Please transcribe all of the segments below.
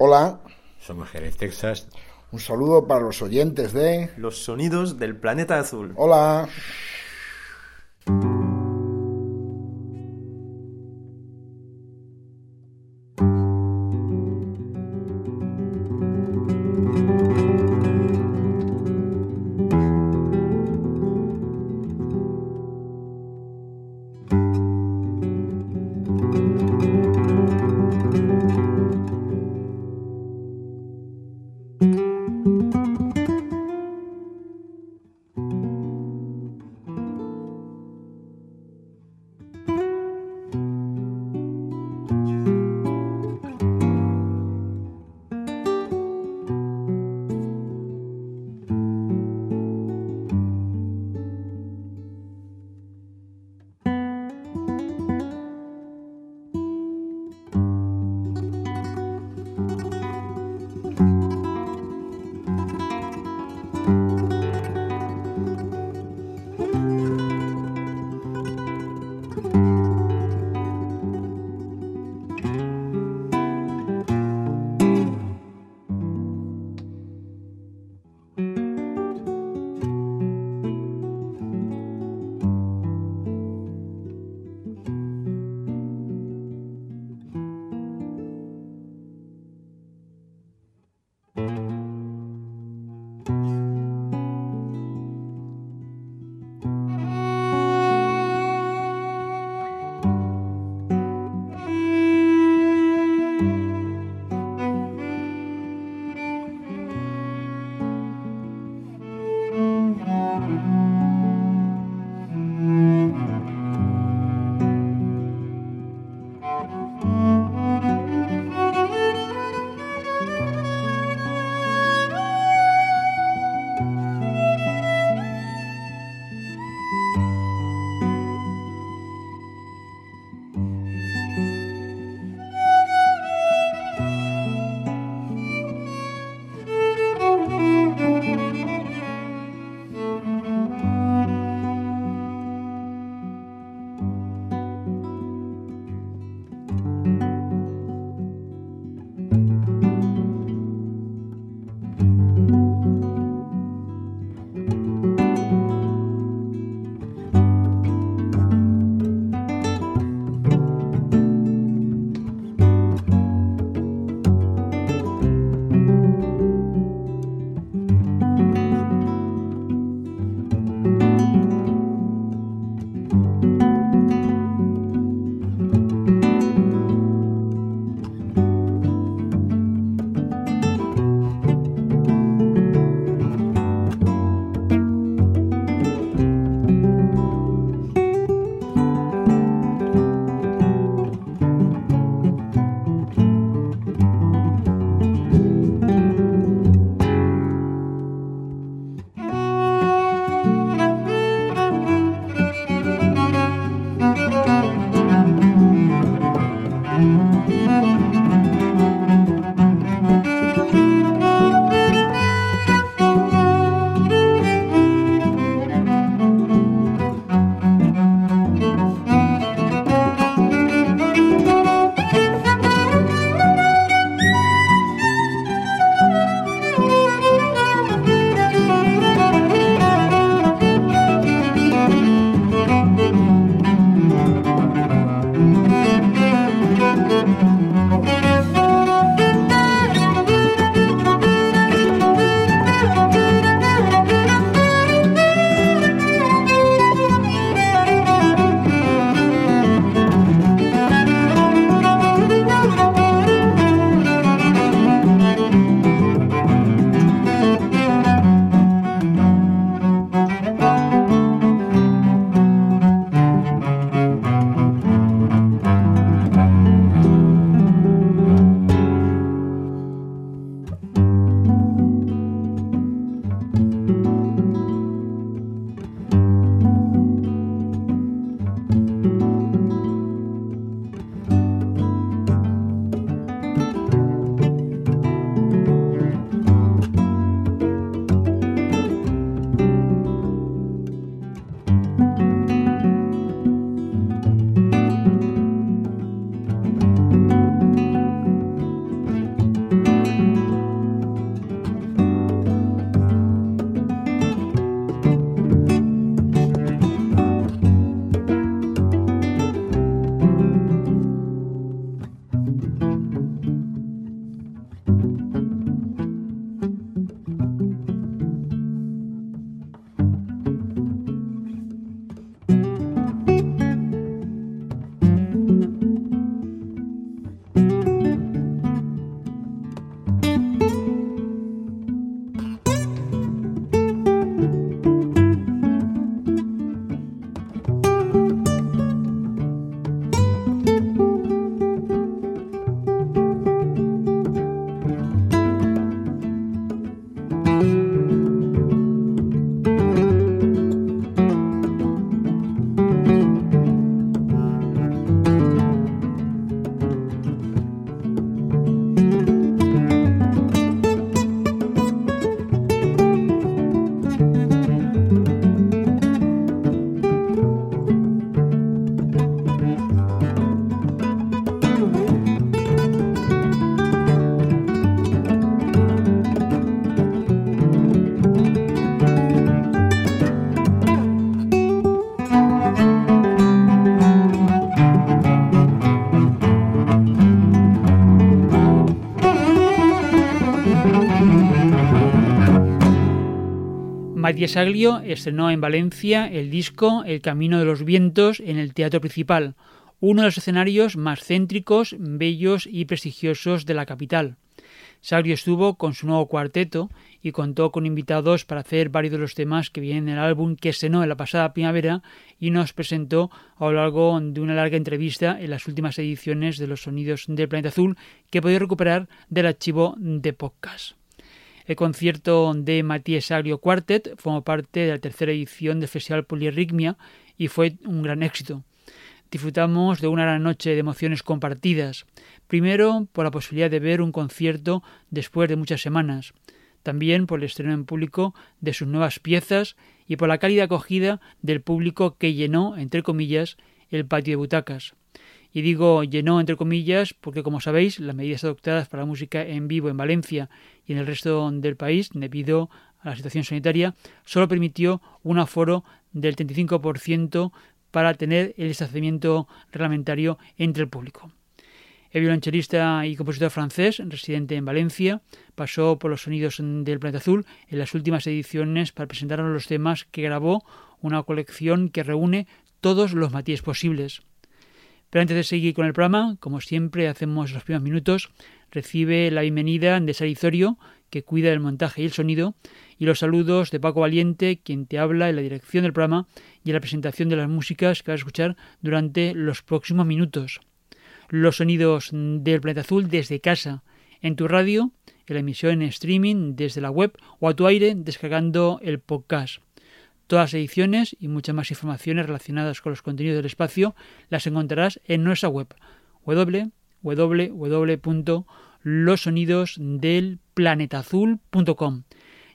Hola, Somos Jerez, Texas. un saludo para los oyentes de... Los sonidos del planeta azul. Hola. Matías Aglio estrenó en Valencia el disco El Camino de los Vientos en el Teatro Principal, uno de los escenarios más céntricos, bellos y prestigiosos de la capital. Saglio estuvo con su nuevo cuarteto y contó con invitados para hacer varios de los temas que vienen en el álbum que estrenó en la pasada primavera y nos presentó a lo largo de una larga entrevista en las últimas ediciones de Los Sonidos del Planeta Azul que podéis recuperar del archivo de podcast. El concierto de Matías Saglio Quartet formó parte de la tercera edición del Festival Polirritmia y fue un gran éxito disfrutamos de una gran noche de emociones compartidas. Primero, por la posibilidad de ver un concierto después de muchas semanas. También por el estreno en público de sus nuevas piezas y por la cálida acogida del público que llenó, entre comillas, el patio de butacas. Y digo llenó entre comillas porque, como sabéis, las medidas adoptadas para la música en vivo en Valencia y en el resto del país, debido a la situación sanitaria, solo permitió un aforo del 35% para tener el distanciamiento reglamentario entre el público. El violonchelista y compositor francés, residente en Valencia, pasó por los sonidos del planeta azul en las últimas ediciones para presentarnos los temas que grabó una colección que reúne todos los matices posibles. Pero antes de seguir con el programa, como siempre hacemos los primeros minutos, recibe la bienvenida de Sarizorio, que cuida del montaje y el sonido, y los saludos de Paco Valiente, quien te habla en la dirección del programa y en la presentación de las músicas que vas a escuchar durante los próximos minutos. Los sonidos del planeta azul desde casa, en tu radio, en la emisión en streaming desde la web o a tu aire descargando el podcast. Todas las ediciones y muchas más informaciones relacionadas con los contenidos del espacio las encontrarás en nuestra web www.losonidosdelplanetazul.com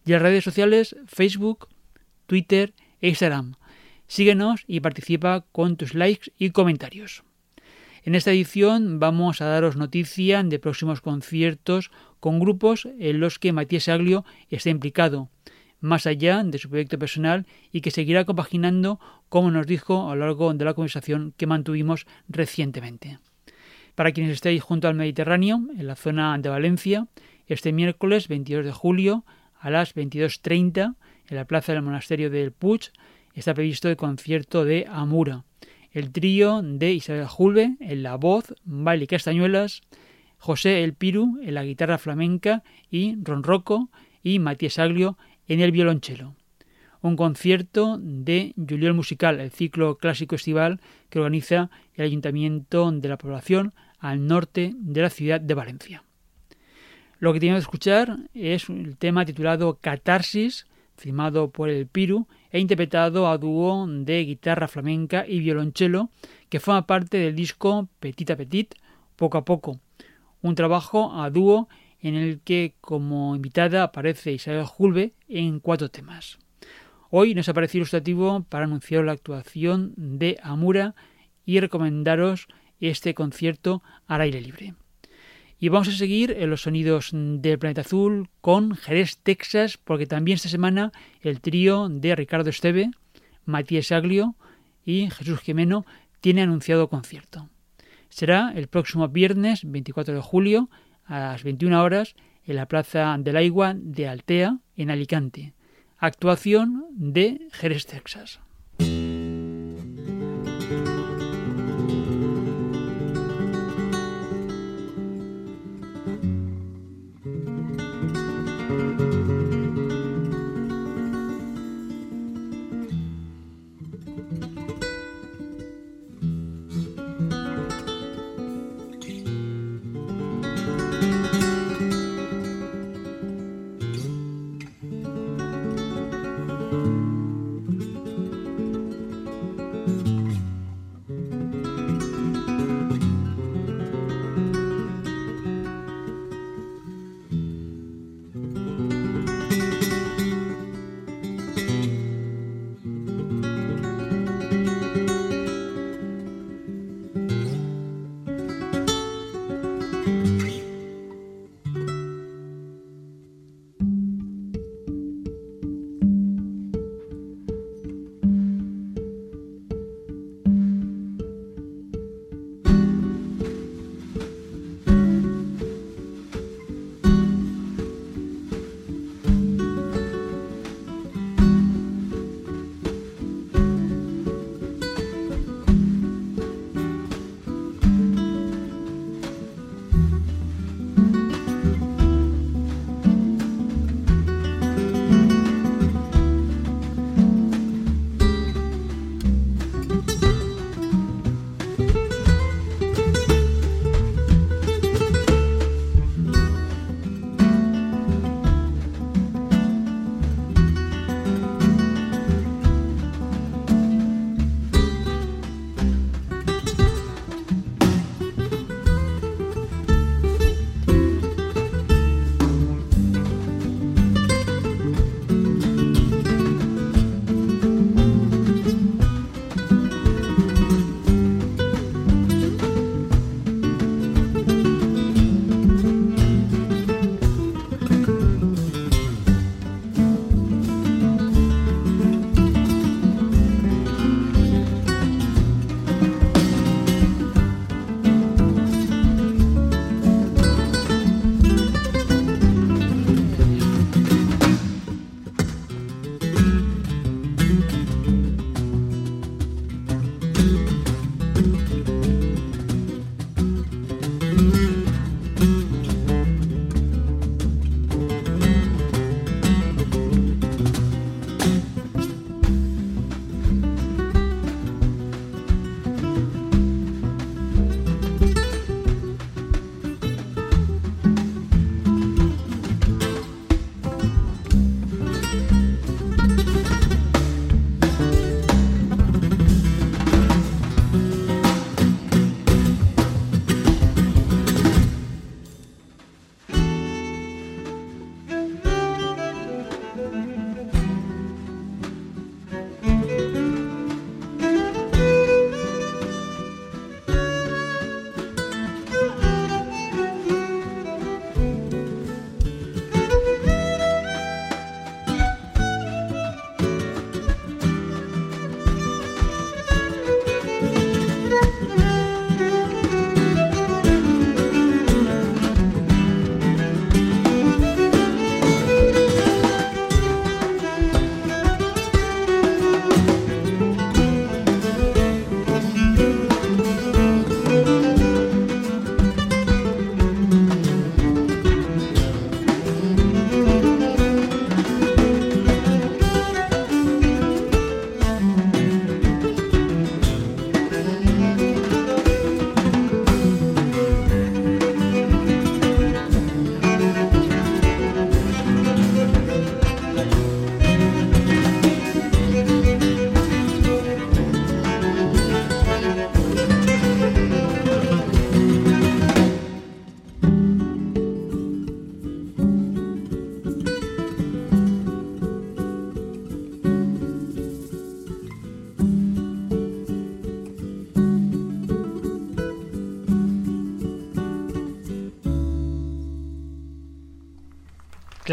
y en las redes sociales Facebook, Twitter e Instagram. Síguenos y participa con tus likes y comentarios. En esta edición vamos a daros noticia de próximos conciertos con grupos en los que Matías Aglio está implicado, más allá de su proyecto personal y que seguirá compaginando, como nos dijo a lo largo de la conversación que mantuvimos recientemente. Para quienes estéis junto al Mediterráneo, en la zona de Valencia, este miércoles 22 de julio a las 22.30 en la plaza del monasterio del Puig está previsto el concierto de Amura. El trío de Isabel Julve en la voz, baile y castañuelas, José El Piru en la guitarra flamenca y Ron Rocco y Matías Aglio en el violonchelo. Un concierto de Juliol Musical, el ciclo clásico estival que organiza el Ayuntamiento de la Población al norte de la ciudad de Valencia. Lo que tenemos que escuchar es el tema titulado Catarsis, firmado por el Piru e interpretado a dúo de guitarra flamenca y violonchelo, que forma parte del disco Petit a Petit, poco a poco, un trabajo a dúo en el que como invitada aparece Isabel Julve en cuatro temas. Hoy nos aparece ilustrativo para anunciar la actuación de Amura y recomendaros este concierto al aire libre. Y vamos a seguir en los sonidos del planeta azul con Jerez, Texas, porque también esta semana el trío de Ricardo Esteve, Matías Aglio y Jesús Jimeno tiene anunciado concierto. Será el próximo viernes 24 de julio a las 21 horas en la Plaza del Agua de Altea, en Alicante. Actuación de Jerez, Texas.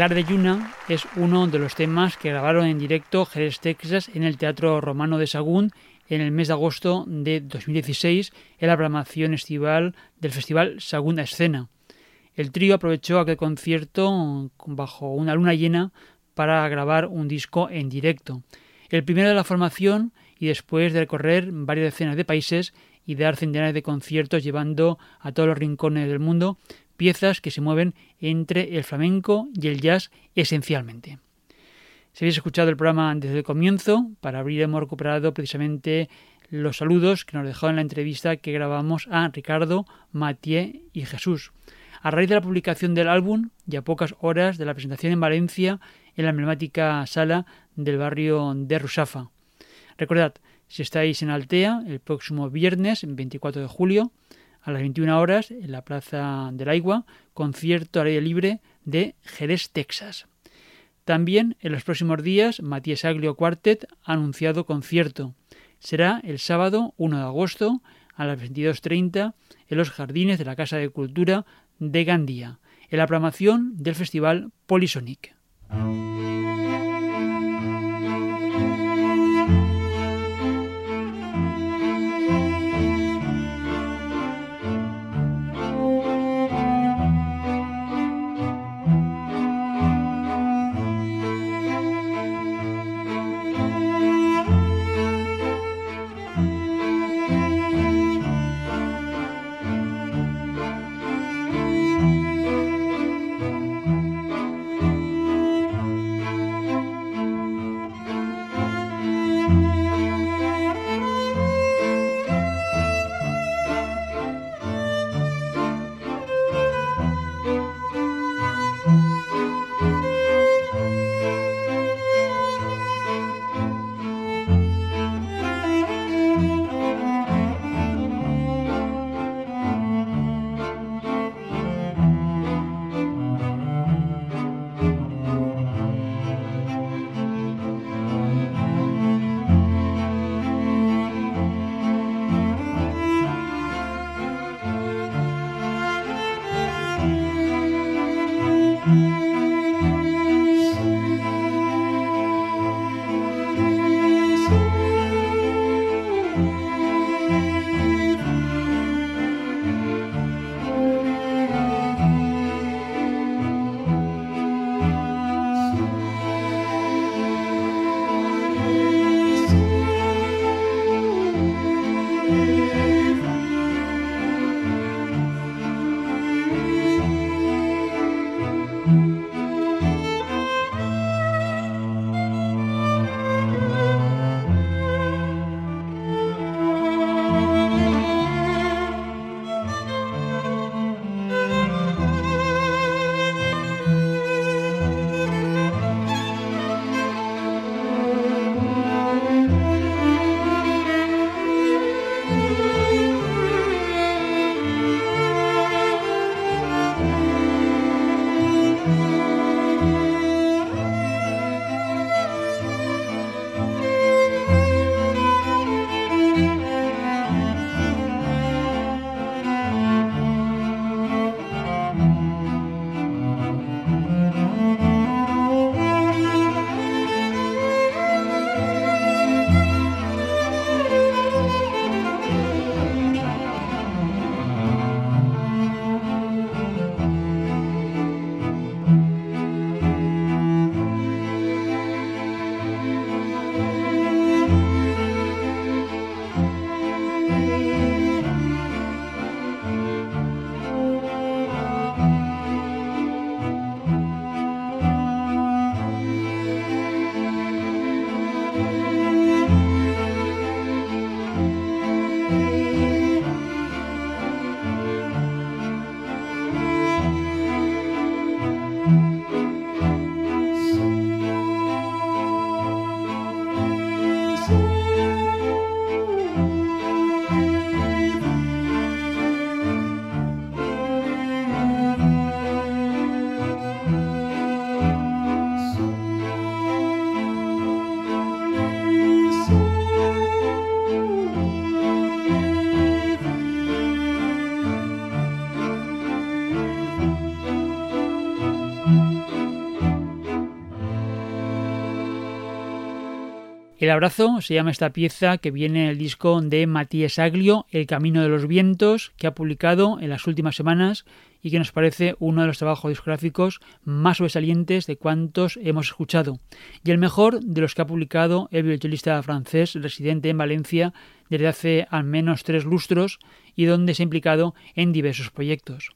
De Yuna es uno de los temas que grabaron en directo Jerez, Texas, en el Teatro Romano de Sagún en el mes de agosto de 2016 en la programación estival del Festival Sagún Escena. El trío aprovechó aquel concierto bajo una luna llena para grabar un disco en directo. El primero de la formación y después de recorrer varias decenas de países y dar centenares de conciertos llevando a todos los rincones del mundo piezas que se mueven entre el flamenco y el jazz esencialmente. Si habéis escuchado el programa desde el comienzo, para abrir hemos recuperado precisamente los saludos que nos dejó en la entrevista que grabamos a Ricardo, Mathieu y Jesús. A raíz de la publicación del álbum y a pocas horas de la presentación en Valencia en la emblemática sala del barrio de Rusafa. Recordad, si estáis en Altea el próximo viernes 24 de julio, a las 21 horas en la Plaza del Agua, concierto al aire libre de Jerez, Texas. También en los próximos días, Matías Aglio Quartet ha anunciado concierto. Será el sábado 1 de agosto a las 22.30 en los jardines de la Casa de Cultura de Gandía, en la programación del Festival Polisonic. El abrazo se llama esta pieza que viene en el disco de Matías Aglio, El Camino de los Vientos, que ha publicado en las últimas semanas y que nos parece uno de los trabajos discográficos más sobresalientes de cuantos hemos escuchado, y el mejor de los que ha publicado el violonchelista francés residente en Valencia desde hace al menos tres lustros y donde se ha implicado en diversos proyectos.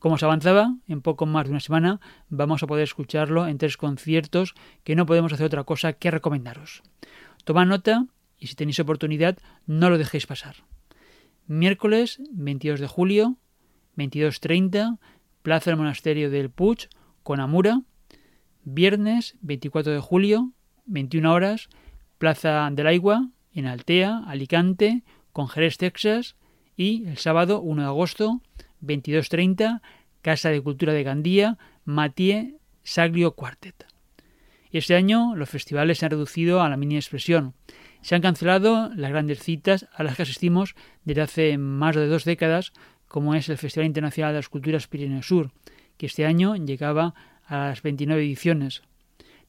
Como se avanzaba, en poco más de una semana vamos a poder escucharlo en tres conciertos que no podemos hacer otra cosa que recomendaros. Tomad nota y si tenéis oportunidad no lo dejéis pasar. Miércoles 22 de julio, 22.30, Plaza del Monasterio del Puig, con Amura. Viernes 24 de julio, 21 horas, Plaza del Agua, en Altea, Alicante, con Jerez, Texas. Y el sábado 1 de agosto, 22.30, Casa de Cultura de Gandía, Mathieu Saglio Quartet. Este año los festivales se han reducido a la mini expresión. Se han cancelado las grandes citas a las que asistimos desde hace más de dos décadas, como es el Festival Internacional de las Culturas Pirineo Sur, que este año llegaba a las 29 ediciones.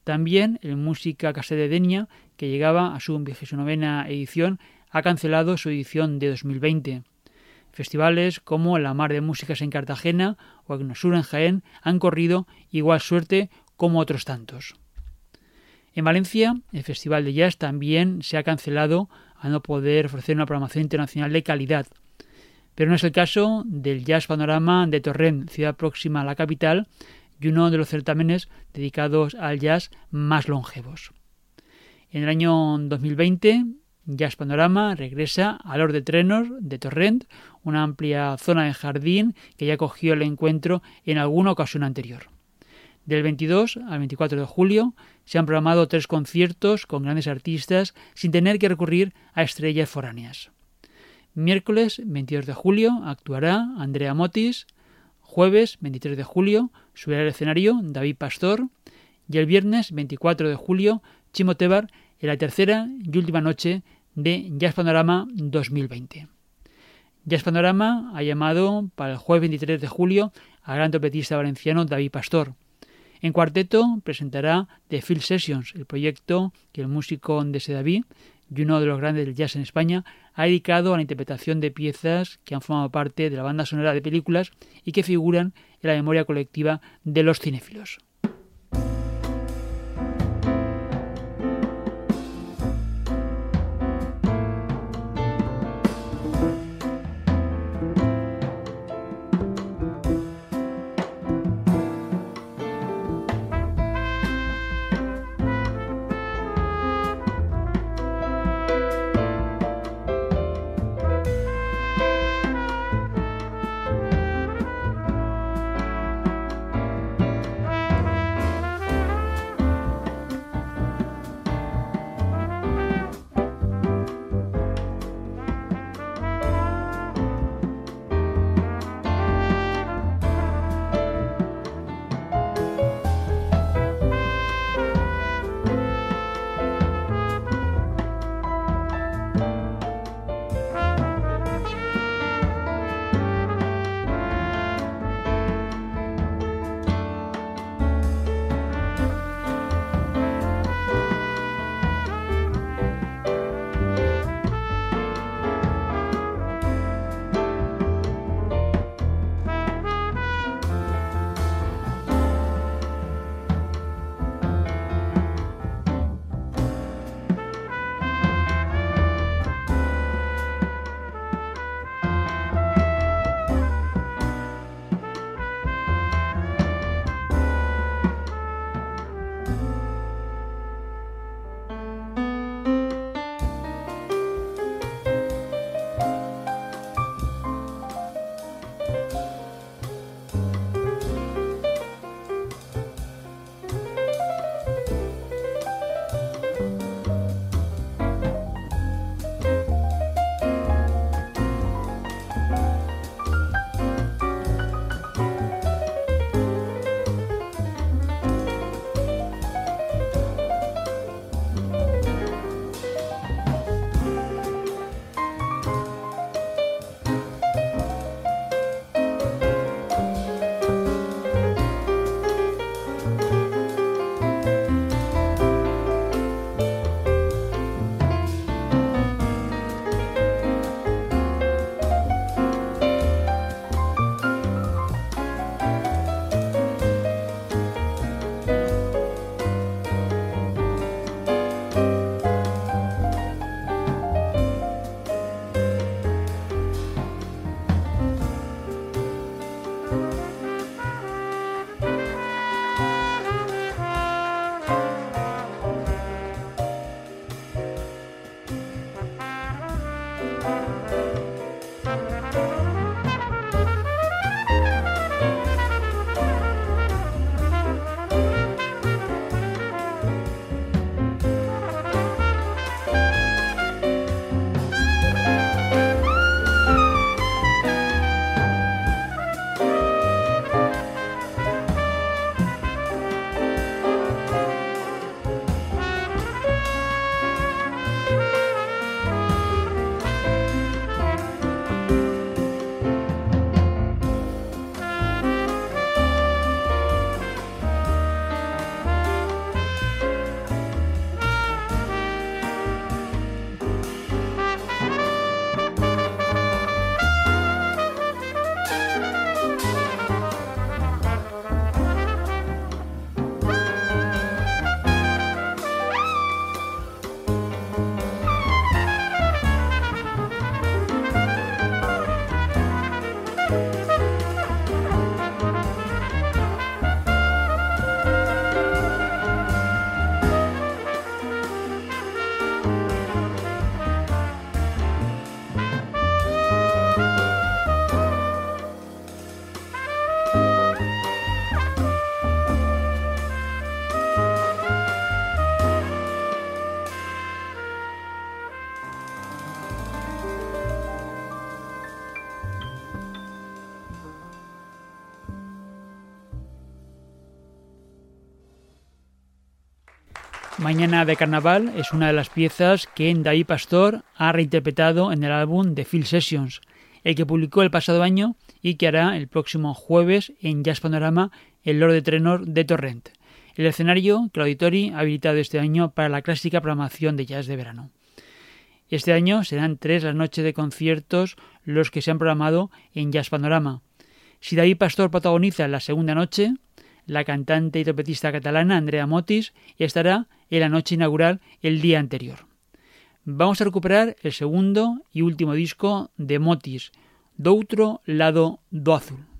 También el Música Casa de Denia, que llegaba a su 29 edición, ha cancelado su edición de 2020. Festivales como la Mar de Músicas en Cartagena o Agnosur en Jaén han corrido igual suerte como otros tantos. En Valencia, el Festival de Jazz también se ha cancelado a no poder ofrecer una programación internacional de calidad. Pero no es el caso del Jazz Panorama de Torrent, ciudad próxima a la capital, y uno de los certámenes dedicados al jazz más longevos. En el año 2020, Jazz Panorama regresa al Lord de Trenor de Torrent, una amplia zona de jardín que ya cogió el encuentro en alguna ocasión anterior. Del 22 al 24 de julio se han programado tres conciertos con grandes artistas sin tener que recurrir a estrellas foráneas. Miércoles 22 de julio actuará Andrea Motis, jueves 23 de julio subirá al escenario David Pastor y el viernes 24 de julio Chimo Tebar en la tercera y última noche de Jazz Panorama 2020. Jazz Panorama ha llamado para el jueves 23 de julio al gran trompetista valenciano David Pastor. En cuarteto presentará The Field Sessions, el proyecto que el músico de David y uno de los grandes del jazz en España ha dedicado a la interpretación de piezas que han formado parte de la banda sonora de películas y que figuran en la memoria colectiva de los cinéfilos. Mañana de Carnaval es una de las piezas que David Pastor ha reinterpretado en el álbum The Field Sessions, el que publicó el pasado año y que hará el próximo jueves en Jazz Panorama el Lord de Trenor de Torrent, el escenario que el Auditori ha habilitado este año para la clásica programación de jazz de verano. Este año serán tres las noches de conciertos los que se han programado en Jazz Panorama. Si David Pastor protagoniza la segunda noche, la cantante y trompetista catalana Andrea Motis estará en la noche inaugural el día anterior. Vamos a recuperar el segundo y último disco de Motis, Doutro Lado do Azul.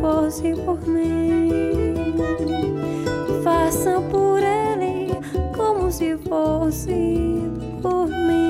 Fosse por mim. Faça por ele como se fosse por mim.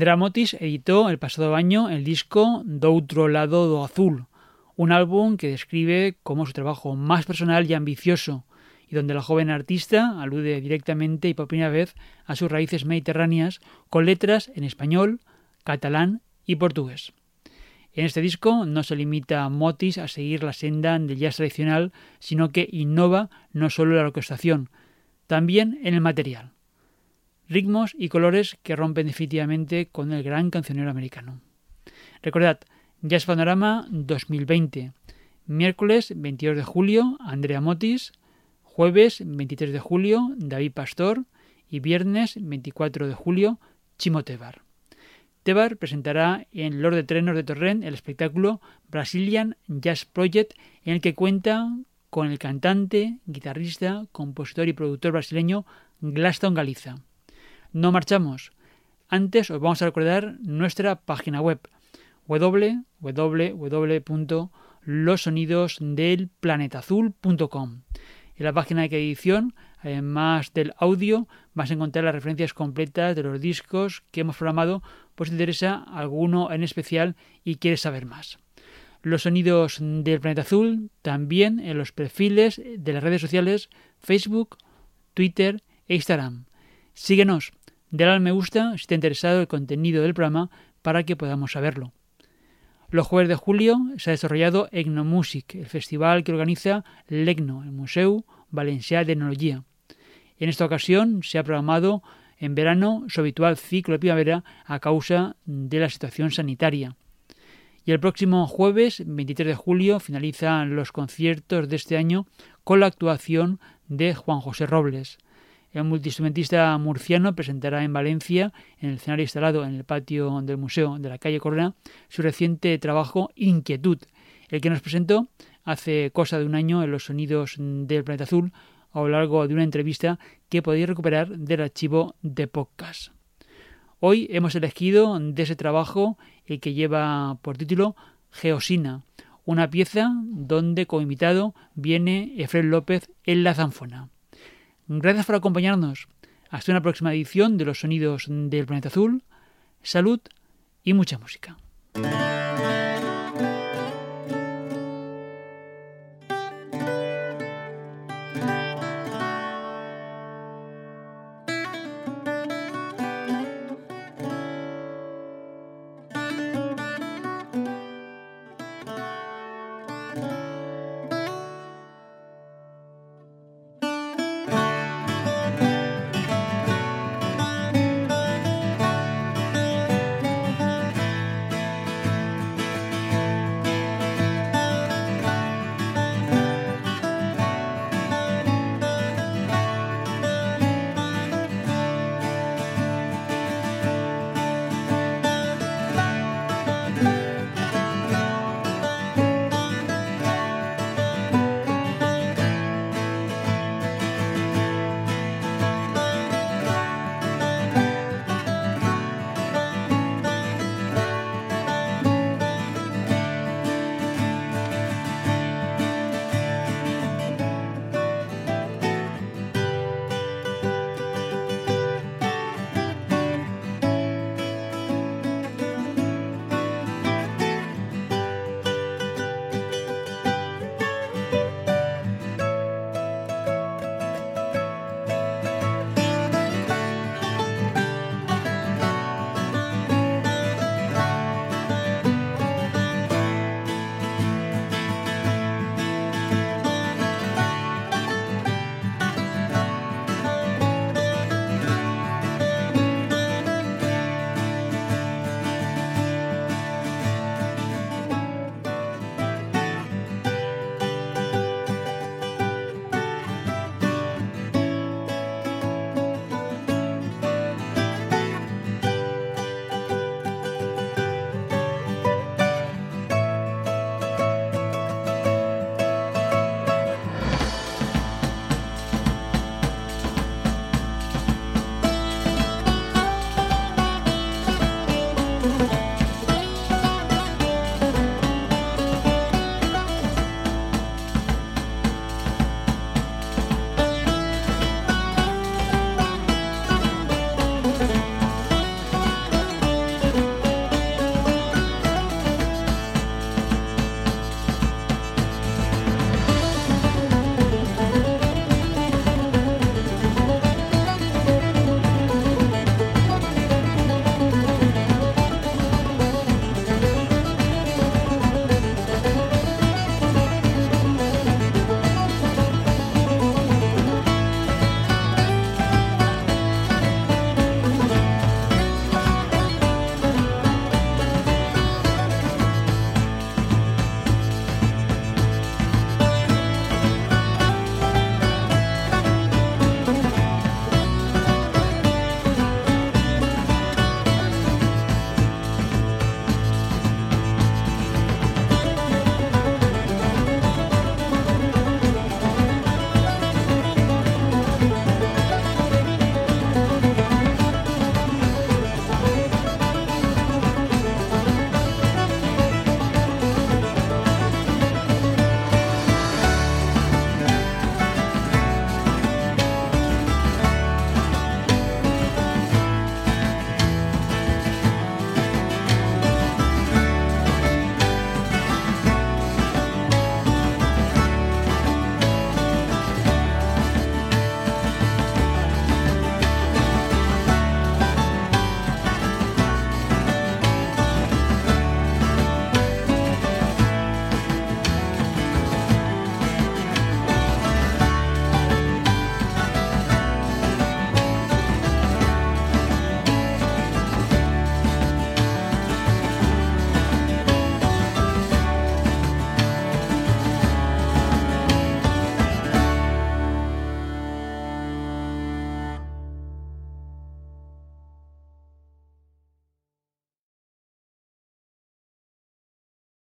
Andrea Motis editó el pasado año el disco Do outro lado do azul, un álbum que describe como su trabajo más personal y ambicioso, y donde la joven artista alude directamente y por primera vez a sus raíces mediterráneas con letras en español, catalán y portugués. En este disco no se limita Motis a seguir la senda del jazz tradicional, sino que innova no solo la orquestación, también en el material. Ritmos y colores que rompen definitivamente con el gran cancionero americano. Recordad, Jazz Panorama 2020, miércoles 22 de julio, Andrea Motis, jueves 23 de julio, David Pastor y viernes 24 de julio, Chimo Tebar. Tebar presentará en Lord de Trenos de Torrent el espectáculo Brazilian Jazz Project en el que cuenta con el cantante, guitarrista, compositor y productor brasileño Glaston Galiza. No marchamos. Antes os vamos a recordar nuestra página web www.losonidosdelplanetazul.com. En la página de edición, además del audio, vas a encontrar las referencias completas de los discos que hemos programado por si te interesa alguno en especial y quieres saber más. Los sonidos del planeta azul también en los perfiles de las redes sociales Facebook, Twitter e Instagram. Síguenos, dale al me gusta si te ha interesado el contenido del programa para que podamos saberlo. Los jueves de julio se ha desarrollado Egnomusic, el festival que organiza l'EGNO, el Museu Valencià d'Etnologia. En esta ocasión se ha programado en verano su habitual ciclo de primavera a causa de la situación sanitaria. Y el próximo jueves, 23 de julio, finalizan los conciertos de este año con la actuación de Juan José Robles. El multiinstrumentista murciano presentará en Valencia, en el escenario instalado en el patio del Museo de la calle Corona, su reciente trabajo Inquietud, el que nos presentó hace cosa de un año en los sonidos del planeta azul a lo largo de una entrevista que podéis recuperar del archivo de podcast. Hoy hemos elegido de ese trabajo el que lleva por título Geosina, una pieza donde como invitado viene Efraín López en la zanfona. Gracias por acompañarnos. Hasta una próxima edición de los sonidos del planeta azul. Salud y mucha música.